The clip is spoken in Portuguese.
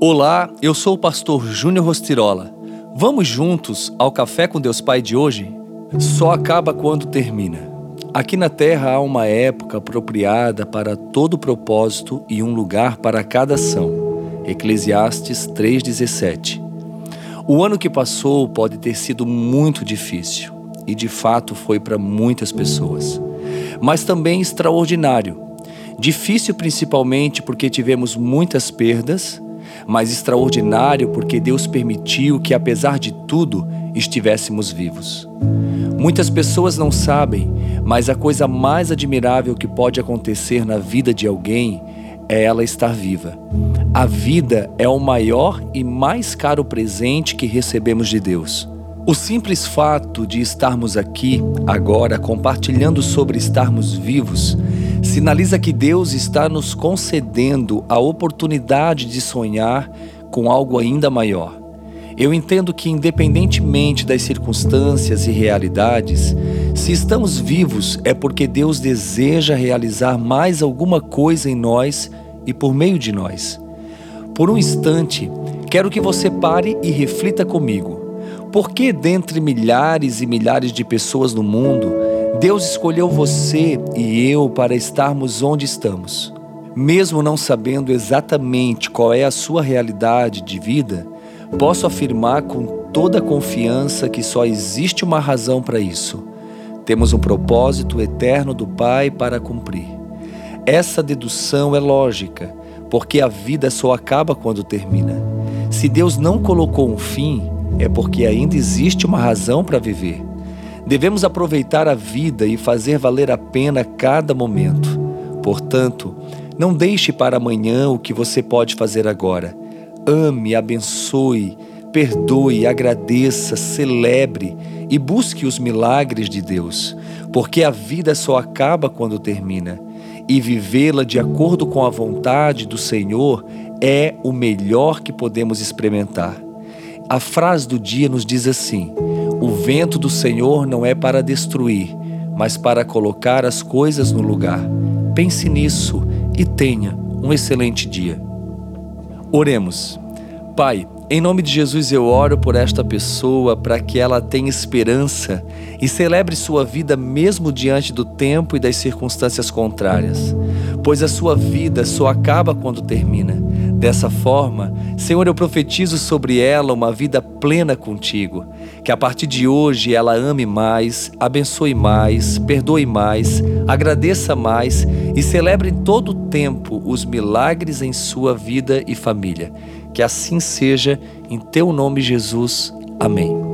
Olá, eu sou o pastor Júnior Rostirola. Vamos juntos ao Café com Deus Pai de hoje? Só acaba quando termina. Aqui na Terra há uma época apropriada para todo propósito e um lugar para cada ação. Eclesiastes 3,17. O ano que passou pode ter sido muito difícil, e de fato foi para muitas pessoas, mas também extraordinário. Difícil principalmente porque tivemos muitas perdas mas extraordinário porque Deus permitiu que, apesar de tudo, estivéssemos vivos. Muitas pessoas não sabem, mas a coisa mais admirável que pode acontecer na vida de alguém é ela estar viva. A vida é o maior e mais caro presente que recebemos de Deus. O simples fato de estarmos aqui, agora, compartilhando sobre estarmos vivos, sinaliza que Deus está nos concedendo a oportunidade de sonhar com algo ainda maior. Eu entendo que, independentemente das circunstâncias e realidades, se estamos vivos é porque Deus deseja realizar mais alguma coisa em nós e por meio de nós. Por um instante, quero que você pare e reflita comigo. Por que, dentre milhares e milhares de pessoas no mundo, Deus escolheu você e eu para estarmos onde estamos. Mesmo não sabendo exatamente qual é a sua realidade de vida, posso afirmar com toda confiança que só existe uma razão para isso. Temos um propósito eterno do Pai para cumprir. Essa dedução é lógica, porque a vida só acaba quando termina. Se Deus não colocou um fim, é porque ainda existe uma razão para viver. Devemos aproveitar a vida e fazer valer a pena cada momento. Portanto, não deixe para amanhã o que você pode fazer agora. Ame, abençoe, perdoe, agradeça, celebre e busque os milagres de Deus, porque a vida só acaba quando termina. E vivê-la de acordo com a vontade do Senhor é o melhor que podemos experimentar. A frase do dia nos diz assim: o vento do Senhor não é para destruir, mas para colocar as coisas no lugar. Pense nisso e tenha um excelente dia. Oremos. Pai, em nome de Jesus eu oro por esta pessoa para que ela tenha esperança e celebre sua vida mesmo diante do tempo e das circunstâncias contrárias, pois a sua vida só acaba quando termina. Dessa forma, Senhor, eu profetizo sobre ela uma vida plena contigo, que a partir de hoje ela ame mais, abençoe mais, perdoe mais, agradeça mais e celebre em todo o tempo os milagres em sua vida e família. Que assim seja, em teu nome, Jesus. Amém.